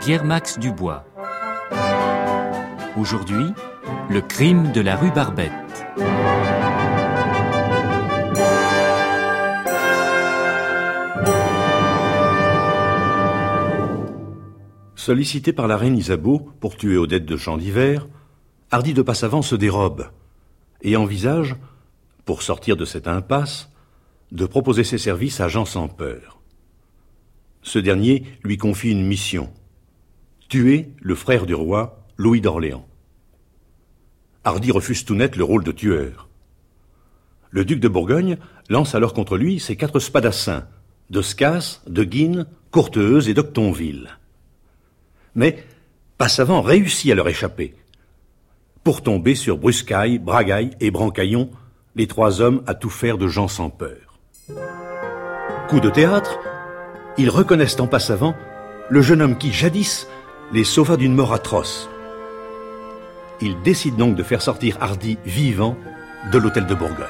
Pierre-Max Dubois. Aujourd'hui, le crime de la rue Barbette. Sollicité par la reine Isabeau pour tuer Odette de Champ d'Hiver, Hardy de Passavant se dérobe et envisage, pour sortir de cette impasse, de proposer ses services à Jean sans peur. Ce dernier lui confie une mission tuer le frère du roi, Louis d'Orléans. Hardy refuse tout net le rôle de tueur. Le duc de Bourgogne lance alors contre lui ses quatre spadassins, de de Guine, Courteuse et d'Octonville. Mais Passavant réussit à leur échapper, pour tomber sur Bruscaille, Bragaille et Brancaillon, les trois hommes à tout faire de gens sans peur. Coup de théâtre, ils reconnaissent en Passavant le jeune homme qui, jadis, les sauva d'une mort atroce. Ils décident donc de faire sortir Hardy vivant de l'hôtel de Bourgogne.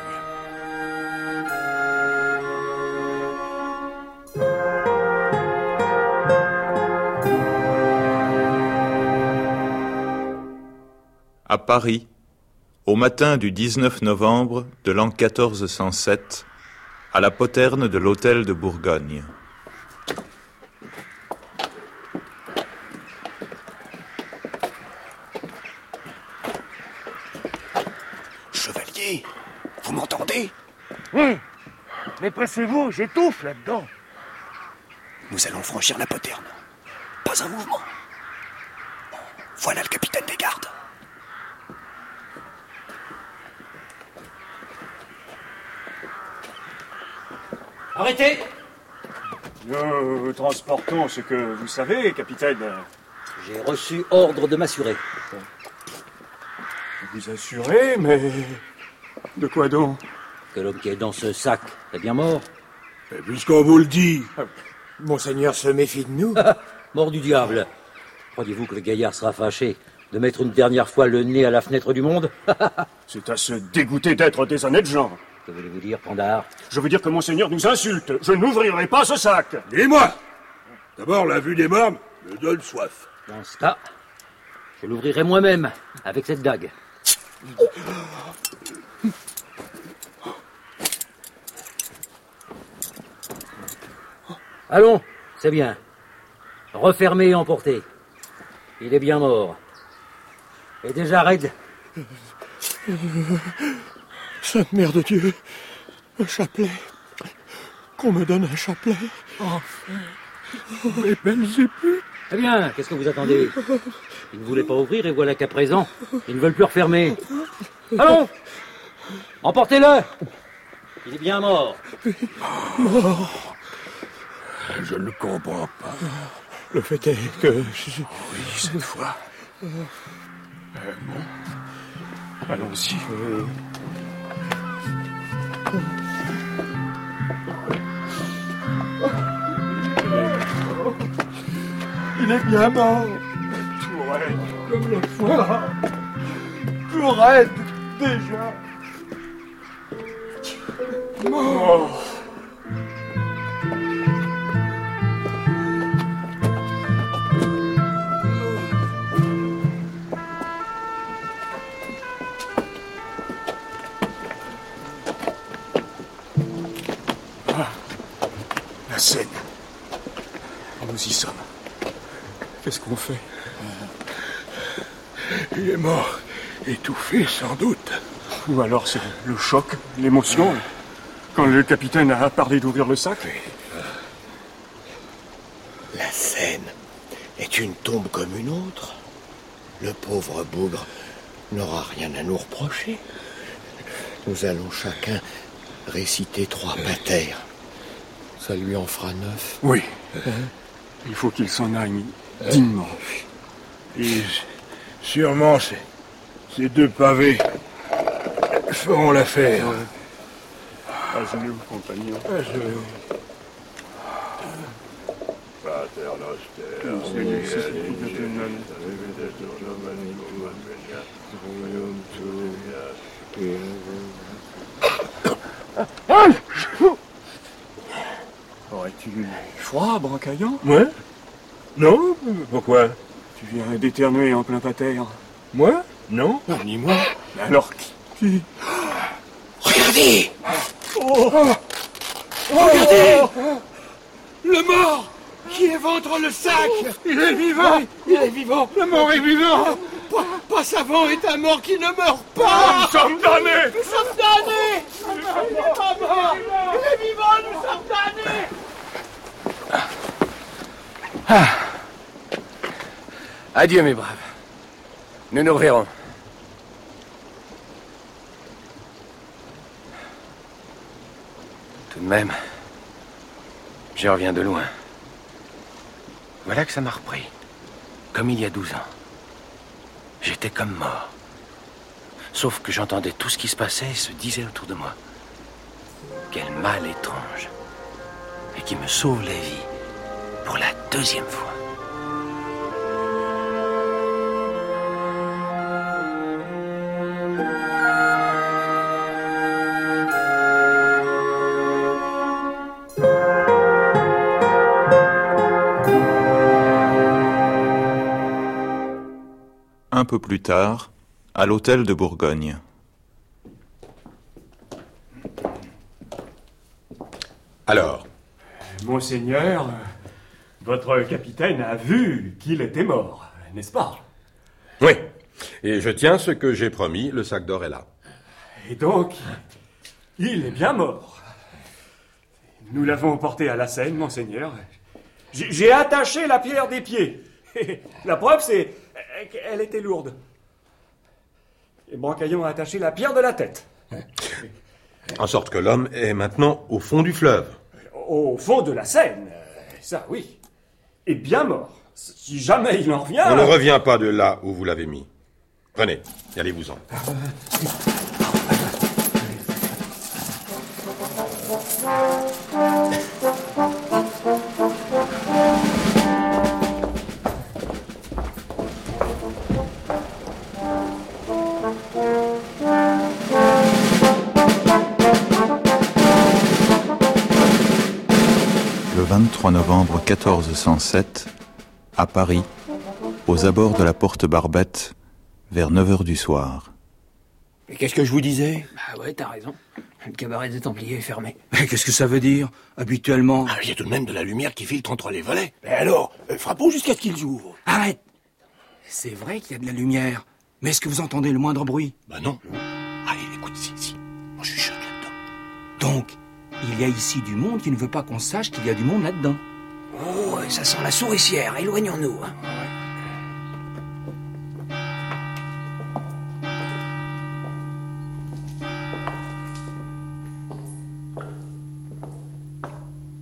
À Paris, au matin du 19 novembre de l'an 1407, à la poterne de l'hôtel de Bourgogne. Chevalier, vous m'entendez Oui, mais pressez-vous, j'étouffe là-dedans. Nous allons franchir la poterne. Pas un mouvement. Voilà le capitaine des gardes. Arrêtez Nous transportons ce que vous savez, capitaine. J'ai reçu ordre de m'assurer. Vous assurez, mais... De quoi donc? Que l'homme qui est dans ce sac est bien mort. Puisqu'on vous le dit, Monseigneur se méfie de nous. mort du diable. Croyez-vous que le gaillard sera fâché de mettre une dernière fois le nez à la fenêtre du monde? C'est à se dégoûter d'être des honnêtes gens. Que voulez-vous dire, Pandard Je veux dire que Monseigneur nous insulte. Je n'ouvrirai pas ce sac. Dis-moi D'abord, la vue des morts me donne soif. Dans ce cas, je l'ouvrirai moi-même avec cette dague. Allons, c'est bien. Refermez et emportez. Il est bien mort. Et déjà raide. Sainte Mère de Dieu, un chapelet. Qu'on me donne un chapelet. Enfin. mes belles épées. Eh bien, qu'est-ce que vous attendez? Ils ne voulaient pas ouvrir et voilà qu'à présent, ils ne veulent plus refermer. Allons Emportez-le Il est bien mort. Mort Je ne comprends pas. Le fait est que... Oui, cette fois. Euh, bon. Allons-y. Euh... Il est bien mort. Tout raide. Comme la fois. Tout raide, déjà. Mort. La scène. Nous y sommes. Qu'est-ce qu'on fait? Il est mort, étouffé sans doute. Ou alors c'est le choc, l'émotion, quand le capitaine a parlé d'ouvrir le sac. La scène est une tombe comme une autre. Le pauvre bougre n'aura rien à nous reprocher. Nous allons chacun réciter trois patères. Ça lui en fera neuf. Oui. Il faut qu'il s'en aille dignement. Et sûrement, ces, ces deux pavés feront l'affaire. À genoux, compagnon. À genoux. Pater noster, Aurais-tu froid, Brancaillon Moi? Non Pourquoi? Tu viens d'éternuer en plein pater. Moi? Non. Non, ni moi. Mais alors qui Regardez! Regardez! Le mort qui éventre le sac. Il est vivant. Il est vivant. Le mort est vivant. Pas, pas savant est un mort qui ne meurt pas. Nous sommes damnés. Nous sommes damnés. Il n'est pas mort Il est vivant, nous sommes damnés Adieu, mes braves. Nous nous reverrons. Tout de même, je reviens de loin. Voilà que ça m'a repris. Comme il y a douze ans. J'étais comme mort. Sauf que j'entendais tout ce qui se passait et se disait autour de moi. Quel mal étrange. Et qui me sauve la vie pour la deuxième fois. Un peu plus tard, à l'hôtel de Bourgogne. Alors, Monseigneur, votre capitaine a vu qu'il était mort, n'est-ce pas? Oui. Et je tiens ce que j'ai promis, le sac d'or est là. Et donc, il est bien mort. Nous l'avons porté à la Seine, monseigneur. J'ai j'ai attaché la pierre des pieds. La preuve, c'est qu'elle était lourde. Et Brancaillon a attaché la pierre de la tête. En sorte que l'homme est maintenant au fond du fleuve. Au fond de la Seine, ça oui. Et bien mort. Si jamais il en revient... On ne revient pas de là où vous l'avez mis. Prenez, et allez-vous-en. 23 novembre 1407, à Paris, aux abords de la porte Barbette, vers 9 heures du soir. Mais qu'est-ce que je vous disais? Bah ouais, t'as raison. Le cabaret des Templiers est fermé. Mais qu'est-ce que ça veut dire Habituellement? Ah, Il y a tout de même de la lumière qui filtre entre les volets. Mais alors, euh, frappons jusqu'à ce qu'ils ouvrent. Arrête C'est vrai qu'il y a de la lumière. Mais est-ce que vous entendez le moindre bruit? Bah non. Allez, écoute, si, si. Moi, je suis choc là-dedans. Donc, il y a ici du monde qui ne veut pas qu'on sache qu'il y a du monde là-dedans. Oh, ça sent la souricière. Éloignons-nous. hein.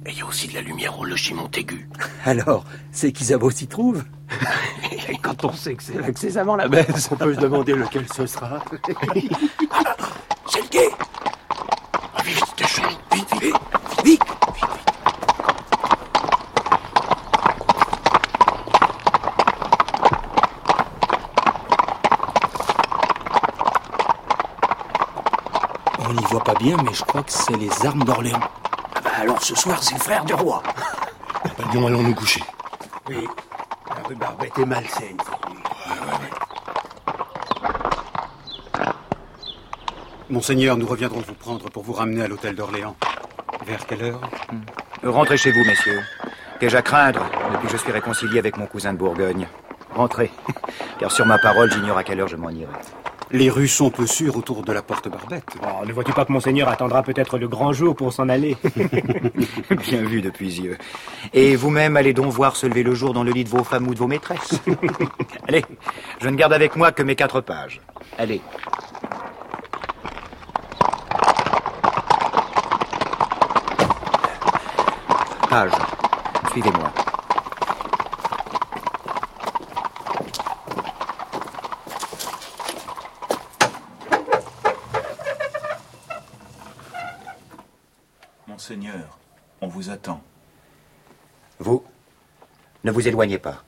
Et il y a aussi de la lumière au logis Montaigu. Alors, c'est qu'Isabeau s'y trouve Et quand on sait que c'est là que c'est avant la baisse. On peut se demander lequel ce sera. c'est le quai Ah, Vite, vite, tâchons. Vite, vite, vite. Vite On n'y voit pas bien, mais je crois que c'est les armes d'Orléans. Ah bah alors ce soir, c'est le frère du roi. Bah, bien, allons nous coucher. Oui. La rue Barbette est malsaine. Monseigneur, nous reviendrons vous prendre pour vous ramener à l'hôtel d'Orléans. Vers quelle heure? Rentrez chez vous, messieurs. Qu'ai-je à craindre depuis que je suis réconcilié avec mon cousin de Bourgogne? Rentrez, car sur ma parole, j'ignore à quelle heure je m'en irai. Les rues sont peu sûres autour de la porte Barbette. Oh, ne vois-tu pas que Monseigneur attendra peut-être le grand jour pour s'en aller Bien vu depuis yeux. Et vous-même, allez donc voir se lever le jour dans le lit de vos femmes ou de vos maîtresses. allez, je ne garde avec moi que mes quatre pages. Allez. Page, suivez-moi. Monseigneur, on vous attend. Vous, ne vous éloignez pas.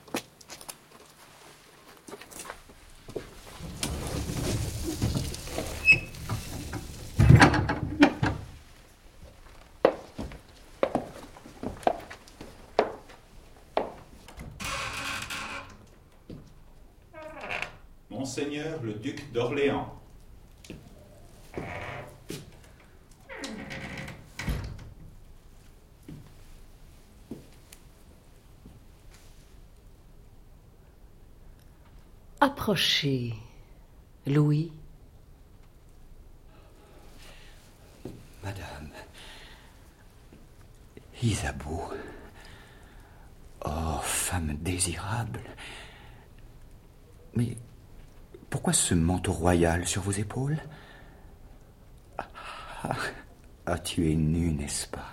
Monseigneur le duc d'Orléans. Approchez, Louis. Madame. Isabeau. Oh, femme désirable. Mais pourquoi ce manteau royal sur vos épaules? Ah, ah, tu es nue, n'est-ce pas?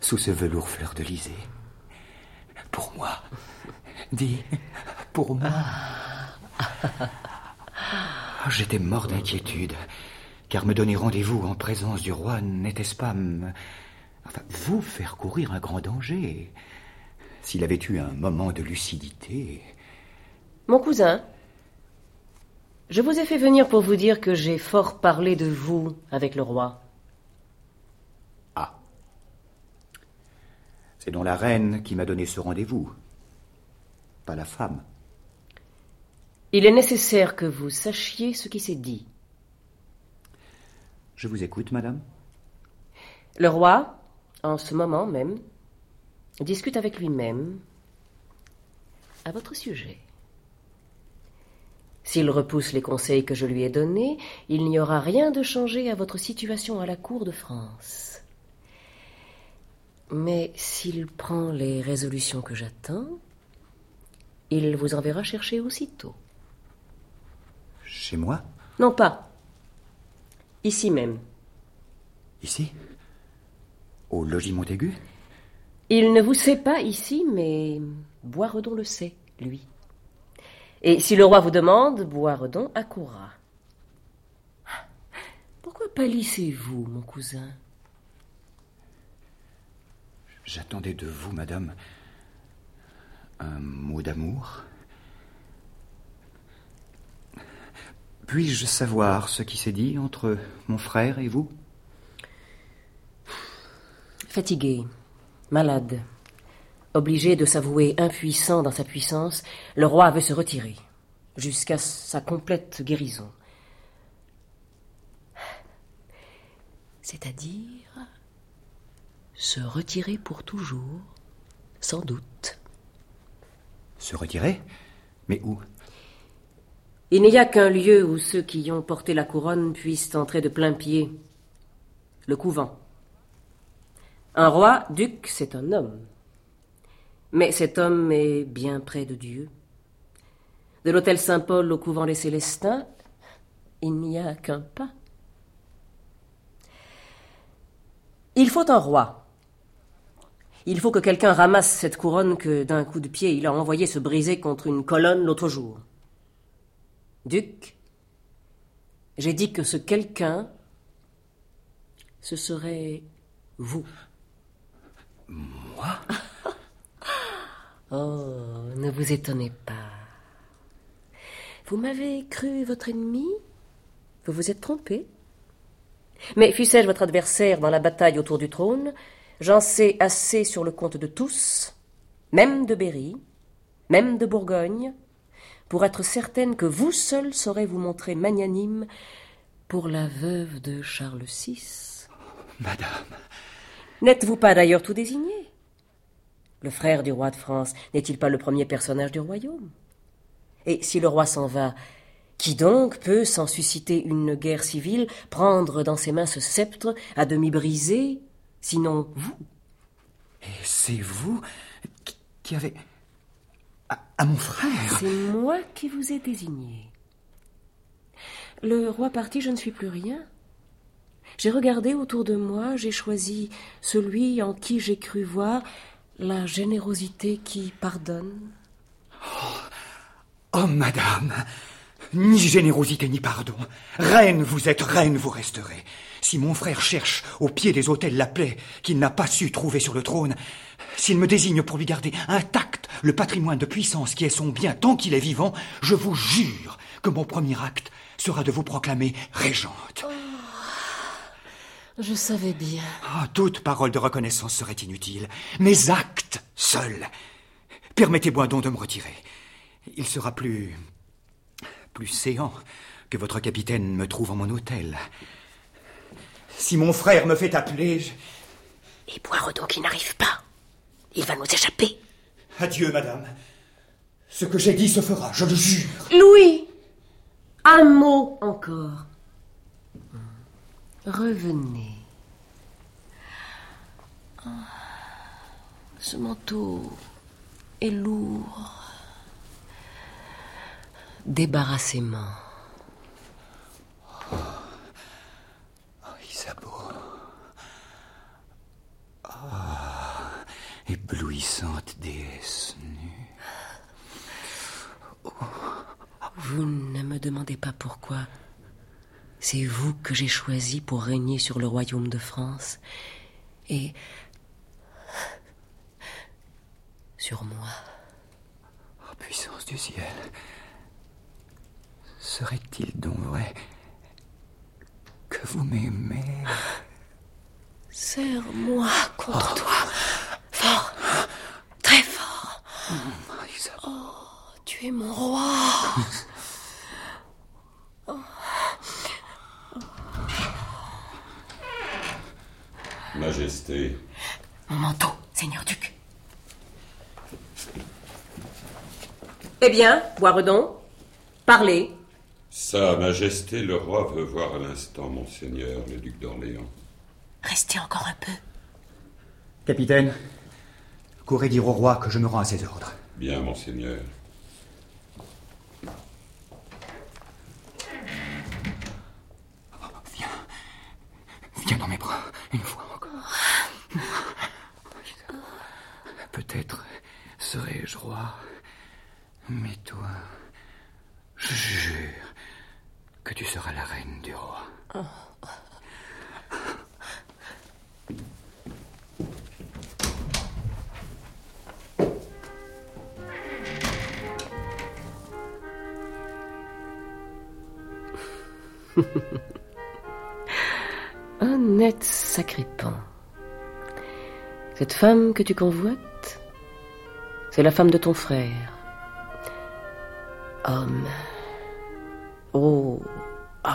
Sous ce velours fleur de lysée. Pour moi. Dis, pour moi. Ah, J'étais mort d'inquiétude, car me donner rendez-vous en présence du roi n'était-ce pas enfin, vous faire courir un grand danger? S'il avait eu un moment de lucidité. Mon cousin, je vous ai fait venir pour vous dire que j'ai fort parlé de vous avec le roi. C'est donc la reine qui m'a donné ce rendez-vous, pas la femme. Il est nécessaire que vous sachiez ce qui s'est dit. Je vous écoute, madame. Le roi, en ce moment même, discute avec lui-même à votre sujet. S'il repousse les conseils que je lui ai donnés, il n'y aura rien de changé à votre situation à la cour de France. Mais s'il prend les résolutions que j'attends, il vous enverra chercher aussitôt. Chez moi Non pas. Ici même. Ici Au logis Montaigu Il ne vous sait pas ici, mais Boiredon le sait, lui. Et si le roi vous demande, Boiredon accourra. Pourquoi pâlissez-vous, mon cousin? J'attendais de vous, madame, un mot d'amour. Puis-je savoir ce qui s'est dit entre mon frère et vous? Fatigué, malade, obligé de s'avouer impuissant dans sa puissance, le roi veut se retirer, jusqu'à sa complète guérison. C'est-à-dire se retirer pour toujours, sans doute. Se retirer? Mais où? Il n'y a qu'un lieu où ceux qui ont porté la couronne puissent entrer de plein pied. Le couvent. Un roi, duc, c'est un homme. Mais cet homme est bien près de Dieu. De l'hôtel Saint-Paul au couvent des Célestins, il n'y a qu'un pas. Il faut un roi. Il faut que quelqu'un ramasse cette couronne que d'un coup de pied il a envoyé se briser contre une colonne l'autre jour. Duc, j'ai dit que ce quelqu'un, ce serait vous. Moi? Oh, ne vous étonnez pas. Vous m'avez cru votre ennemi? Vous vous êtes trompé? Mais fût-je votre adversaire dans la bataille autour du trône, j'en sais assez sur le compte de tous, même de Berry, même de Bourgogne, pour être certaine que vous seul saurez vous montrer magnanime pour la veuve de Charles VI. Madame. N'êtes-vous pas d'ailleurs tout désigné? Le frère du roi de France n'est-il pas le premier personnage du royaume? Et si le roi s'en va, qui donc peut, sans susciter une guerre civile, prendre dans ses mains ce sceptre à demi brisé, sinon vous? Et c'est vous qui, qui avez... À, mon frère C'est moi qui vous ai désigné. Le roi parti, je ne suis plus rien. J'ai regardé autour de moi, j'ai choisi celui en qui j'ai cru voir la générosité qui pardonne. Oh, madame, ni générosité ni pardon. Reine vous êtes, reine vous resterez. Si mon frère cherche au pied des autels la plaie qu'il n'a pas su trouver sur le trône, s'il me désigne pour lui garder intact le patrimoine de puissance qui est son bien tant qu'il est vivant, je vous jure que mon premier acte sera de vous proclamer régente. Je savais bien. Ah, toute parole de reconnaissance serait inutile. Mes actes seuls. Permettez-moi donc de me retirer. Il sera plus. plus séant que votre capitaine me trouve en mon hôtel. Si mon frère me fait appeler. je- Et Boireau qui n'arrive pas. Il va nous échapper. Adieu, madame. Ce que j'ai dit se fera, je le jure. Louis Un mot encore. Revenez. Ah, Ce manteau est lourd. Débarrassez-moi. Isabeau. Ah, éblouissante déesse nue. Vous ne me demandez pas pourquoi. C'est vous que j'ai choisi pour régner sur le royaume de France. Et. sur moi. Oh, puissance du ciel. Serait-il donc vrai que vous m'aimez? Serre-moi contre toi. Fort. Très fort. Oh, tu es mon roi. Majesté, Mon manteau, Seigneur Duc. Eh bien, Boiredon, parlez. Sa Majesté le roi veut voir à l'instant Monseigneur le duc d'Orléans. Restez encore un peu. Capitaine, courez dire au roi que je me rends à ses ordres. Bien, Monseigneur. Viens dans mes bras, une fois encore. Peut-être serai-je roi, mais toi, je jure que tu seras la reine du roi. Net sacripant. Cette femme que tu convoites, c'est la femme de ton frère. Homme. Oh, homme.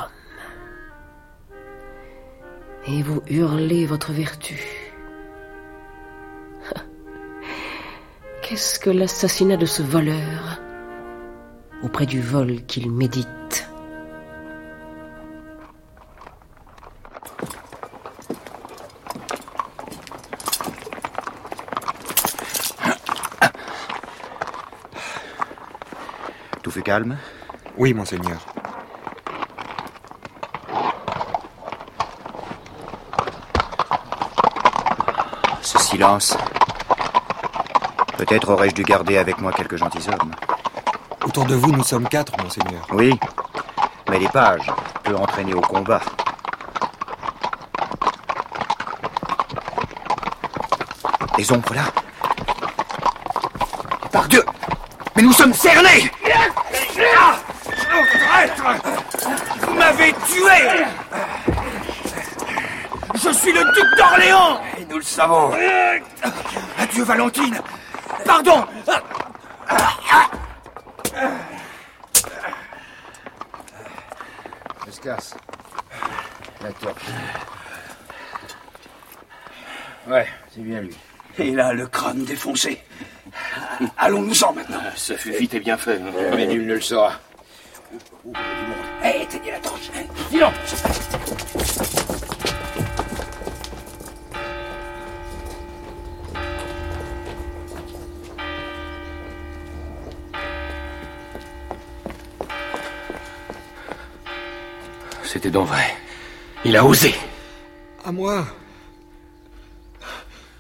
Et vous hurlez votre vertu. Qu'est-ce que l'assassinat de ce voleur? Auprès du vol qu'il médite fut calme Oui, monseigneur. Ce silence. Peut-être aurais-je dû garder avec moi quelques gentilshommes. Autour de vous, nous sommes quatre, monseigneur. Oui, mais les pages peut entraîner au combat. Les ombres là Par Dieu Mais nous sommes cernés Traître Vous m'avez tué Je suis le duc d'Orléans Et nous le savons. Adieu, Valentine Pardon Escasse. La torche. Ouais, c'est bien lui. Et là, le crâne défoncé. Allons-nous-en maintenant. Ce fut vite et bien fait, hein. mais nul ne le saura. Hé, éteignez la torche. Silence C'était donc vrai. Il a osé. moi.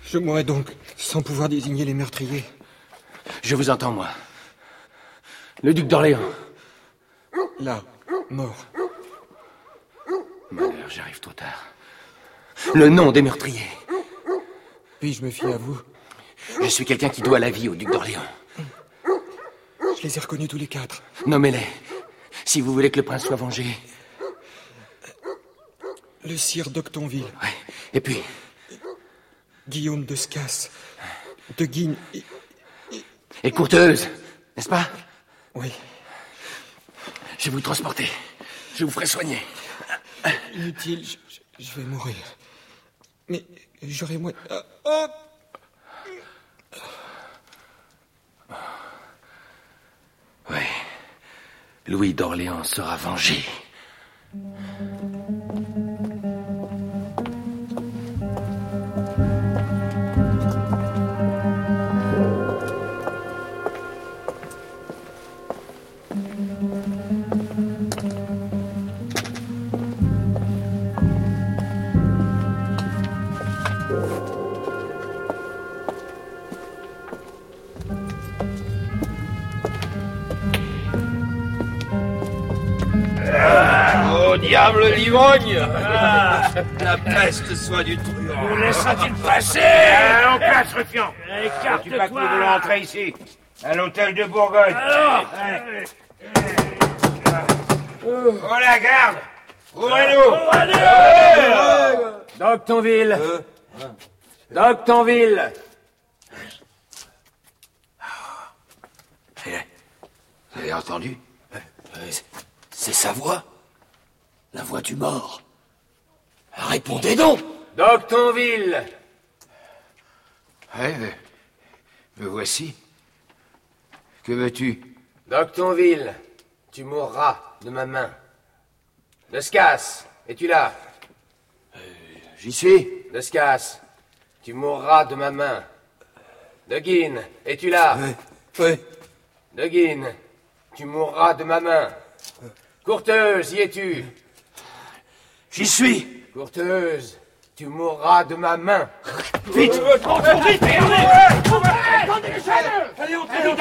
Je mourrais donc sans pouvoir désigner les meurtriers. Je vous entends, moi. Le duc d'Orléans. Là, mort. Malheur, j'arrive trop tard. Le nom des meurtriers. Puis-je me fier à vous? Je suis quelqu'un qui doit la vie au duc d'Orléans. Je les ai reconnus tous les quatre. Nommez-les. Si vous voulez que le prince soit vengé. Le sire d'Octonville. Ouais. Et puis? Guillaume de Scasse. De Guigne. Et, Courteuse, n'est-ce pas Oui. Je vais vous transporter. Je vous ferai soigner. Inutile, je, je- je vais mourir. Mais j'aurai moins. Ah, ah Oui. Louis d'Orléans sera vengé. Diable l'ivrogne. La peste soit du truand. Nous laissera-t-il passer On casse, Ruffian Écarte-toi. Tu pas que nous voulons entrer ici À l'hôtel de Bourgogne. Alors Oh la garde. Ouvrez-nous Doctonville Doctonville Vous avez entendu? C'est sa voix. La voix du mort. Répondez donc. Doctonville Ouais, me, me voici. Que veux-tu? Doctonville, tu mourras de ma main. Descasse, es-tu là? J'y suis. Descasse, tu mourras de ma main. De Guine, es-tu là Oui. De Guine, tu mourras de ma main. Courteuse, y es-tu J'y suis. Courteuse, tu mourras de ma main. Vite Vite Allez, entrez tout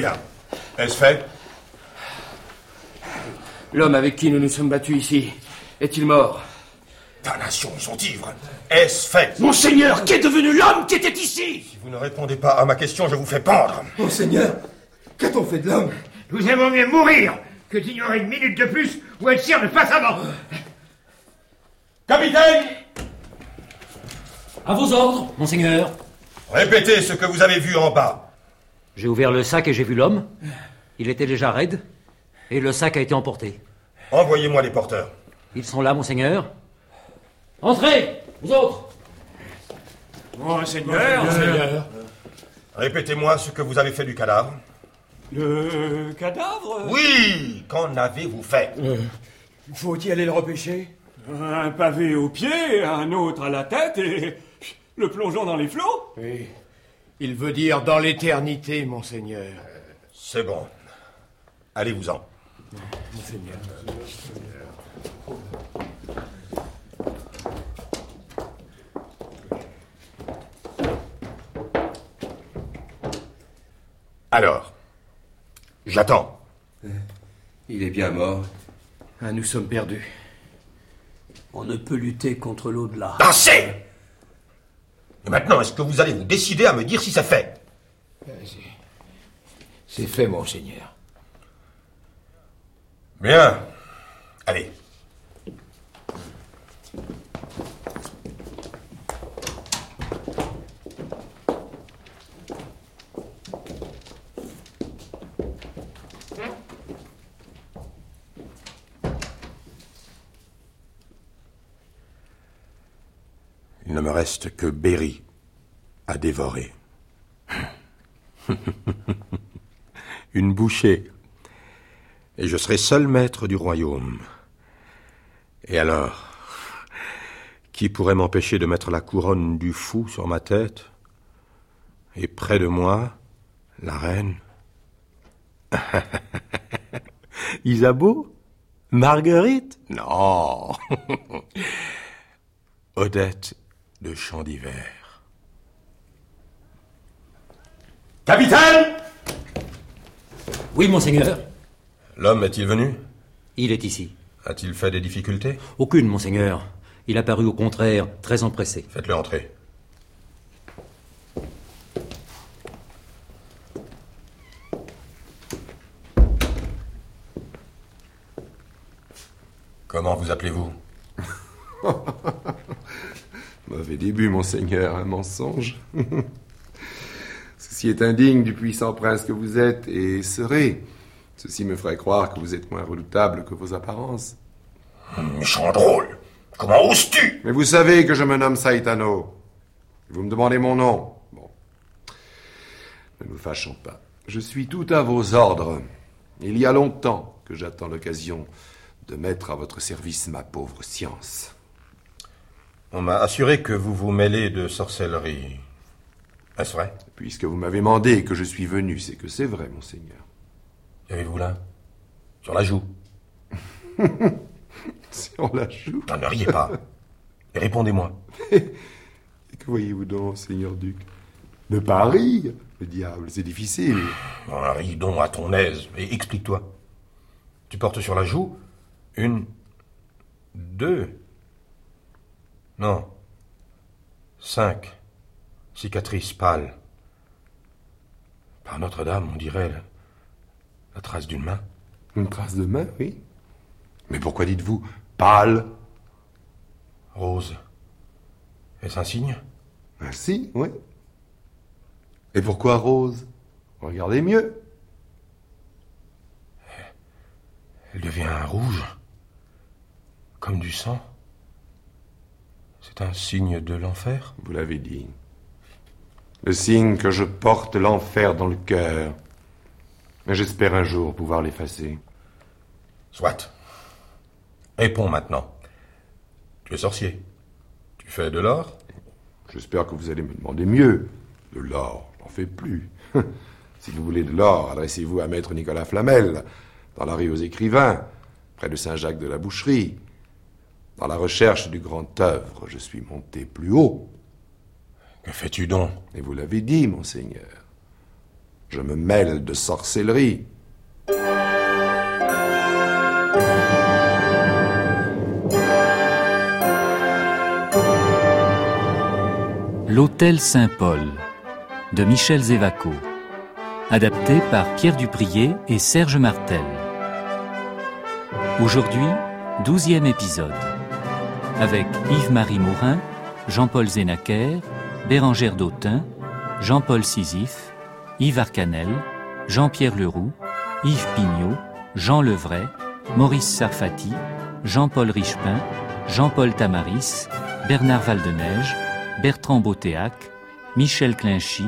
bien, est-ce fait? L'homme avec qui nous nous sommes battus ici, est-il mort? Damnation, ils sont ivres. Est-ce fait? Monseigneur, qu'est devenu l'homme qui était ici? Si vous ne répondez pas à ma question, je vous fais pendre. Monseigneur, qu'a-t-on fait de l'homme? Nous aimons mieux mourir. Que d'ignorer une minute de plus où elle tire de face mort Capitaine! À vos ordres, monseigneur. Répétez ce que vous avez vu en bas. J'ai ouvert le sac et j'ai vu l'homme. Il était déjà raide. Et le sac a été emporté. Envoyez-moi les porteurs. Ils sont là, monseigneur. Entrez, vous autres. Monseigneur, Monseigneur. Répétez-moi ce que vous avez fait du cadavre. Le cadavre? Oui Qu'en avez-vous fait? Faut y aller le repêcher? Un pavé au pied, un autre à la tête et le plongeon dans les flots? Oui. Il veut dire dans l'éternité, monseigneur. C'est bon. Allez-vous-en. Monseigneur. Alors, j'attends. Il est bien mort. Ah, nous sommes perdus. On ne peut lutter contre l'au-delà. Assez Et maintenant, est-ce que vous allez vous décider à me dire si c'est fait C'est fait, monseigneur. Bien. Allez. Reste que Berry à dévorer. Une bouchée. Et je serai seul maître du royaume. Et alors Qui pourrait m'empêcher de mettre la couronne du fou sur ma tête Et près de moi, la reine? Isabeau? Marguerite? Non Odette de Champ d'Hiver. Capitaine Oui, monseigneur. L'homme est-il venu? Il est ici. A-t-il fait des difficultés? Aucune, monseigneur. Il a paru au contraire très empressé. Faites-le entrer. Comment vous appelez-vous? Mauvais début, monseigneur, un mensonge. Ceci est indigne du puissant prince que vous êtes et serez. Ceci me ferait croire que vous êtes moins redoutable que vos apparences. Méchant drôle Comment oses-tu? Mais vous savez que je me nomme Saitano. Vous me demandez mon nom. Bon. Ne nous fâchons pas. Je suis tout à vos ordres. Il y a longtemps que j'attends l'occasion de mettre à votre service ma pauvre science. On m'a assuré que vous vous mêlez de sorcellerie. Est-ce vrai? Puisque vous m'avez demandé que je suis venu, c'est que c'est vrai, monseigneur. Qu'avez-vous là? Sur la joue Sur la joue? Non, ne riez pas. Et répondez-moi. Que voyez-vous donc, seigneur duc? Ne pas rire Le diable, c'est difficile. Oh, ris donc à ton aise et explique-toi. Tu portes sur la joue une, deux, non, cinq cicatrices pâles. Par Notre-Dame, on dirait la, la trace d'une main. Une trace de main, oui. Mais pourquoi dites-vous pâle? Rose. Est-ce un signe? Un signe, oui. Et pourquoi rose? Regardez mieux. Elle devient rouge, comme du sang. C'est un signe de l'enfer Vous l'avez dit. Le signe que je porte l'enfer dans le cœur. Mais j'espère un jour pouvoir l'effacer. Soit. Réponds maintenant. Tu es sorcier. Tu fais de l'or J'espère que vous allez me demander mieux. De l'or, j'en fais plus. si vous voulez de l'or, adressez-vous à maître Nicolas Flamel, dans la rue aux écrivains, près de Saint-Jacques de la Boucherie. Dans la recherche du grand œuvre, je suis monté plus haut. Que fais-tu donc? Et vous l'avez dit, monseigneur. Je me mêle de sorcellerie. L'Hôtel Saint-Paul de Michel Zévaco. Adapté par Pierre Duprier et Serge Martel. Aujourd'hui, douzième épisode. Avec Yves-Marie Morin, Jean-Paul Zénaquer, Bérangère Dautin, Jean-Paul Sisyphe, Yves Arcanel, Jean-Pierre Leroux, Yves Pignot, Jean Levray, Maurice Sarfati, Jean-Paul Richepin, Jean-Paul Tamaris, Bernard Valdeneige, Bertrand Botéac, Michel Clinchy,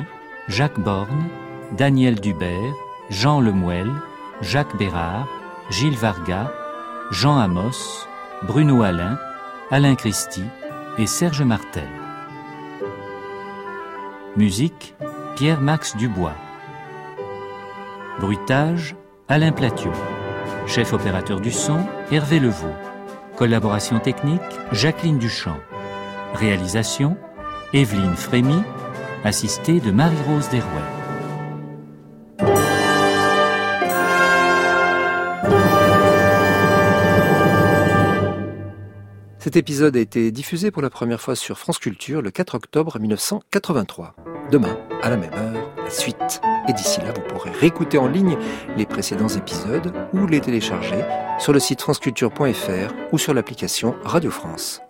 Jacques Borne, Daniel Dubert, Jean Lemuel, Jacques Bérard, Gilles Varga, Jean Amos, Bruno Alain, Alain Christie et Serge Martel. Musique Pierre-Max Dubois. Bruitage Alain Platiot. Chef opérateur du son Hervé Levaux. Collaboration technique Jacqueline Duchamp. Réalisation Evelyne Frémy, assistée de Marie-Rose Desrouets. Cet épisode a été diffusé pour la première fois sur France Culture le 4 octobre 1983. Demain, à la même heure, la suite. Et d'ici là, vous pourrez réécouter en ligne les précédents épisodes ou les télécharger sur le site franceculture.fr ou sur l'application Radio France.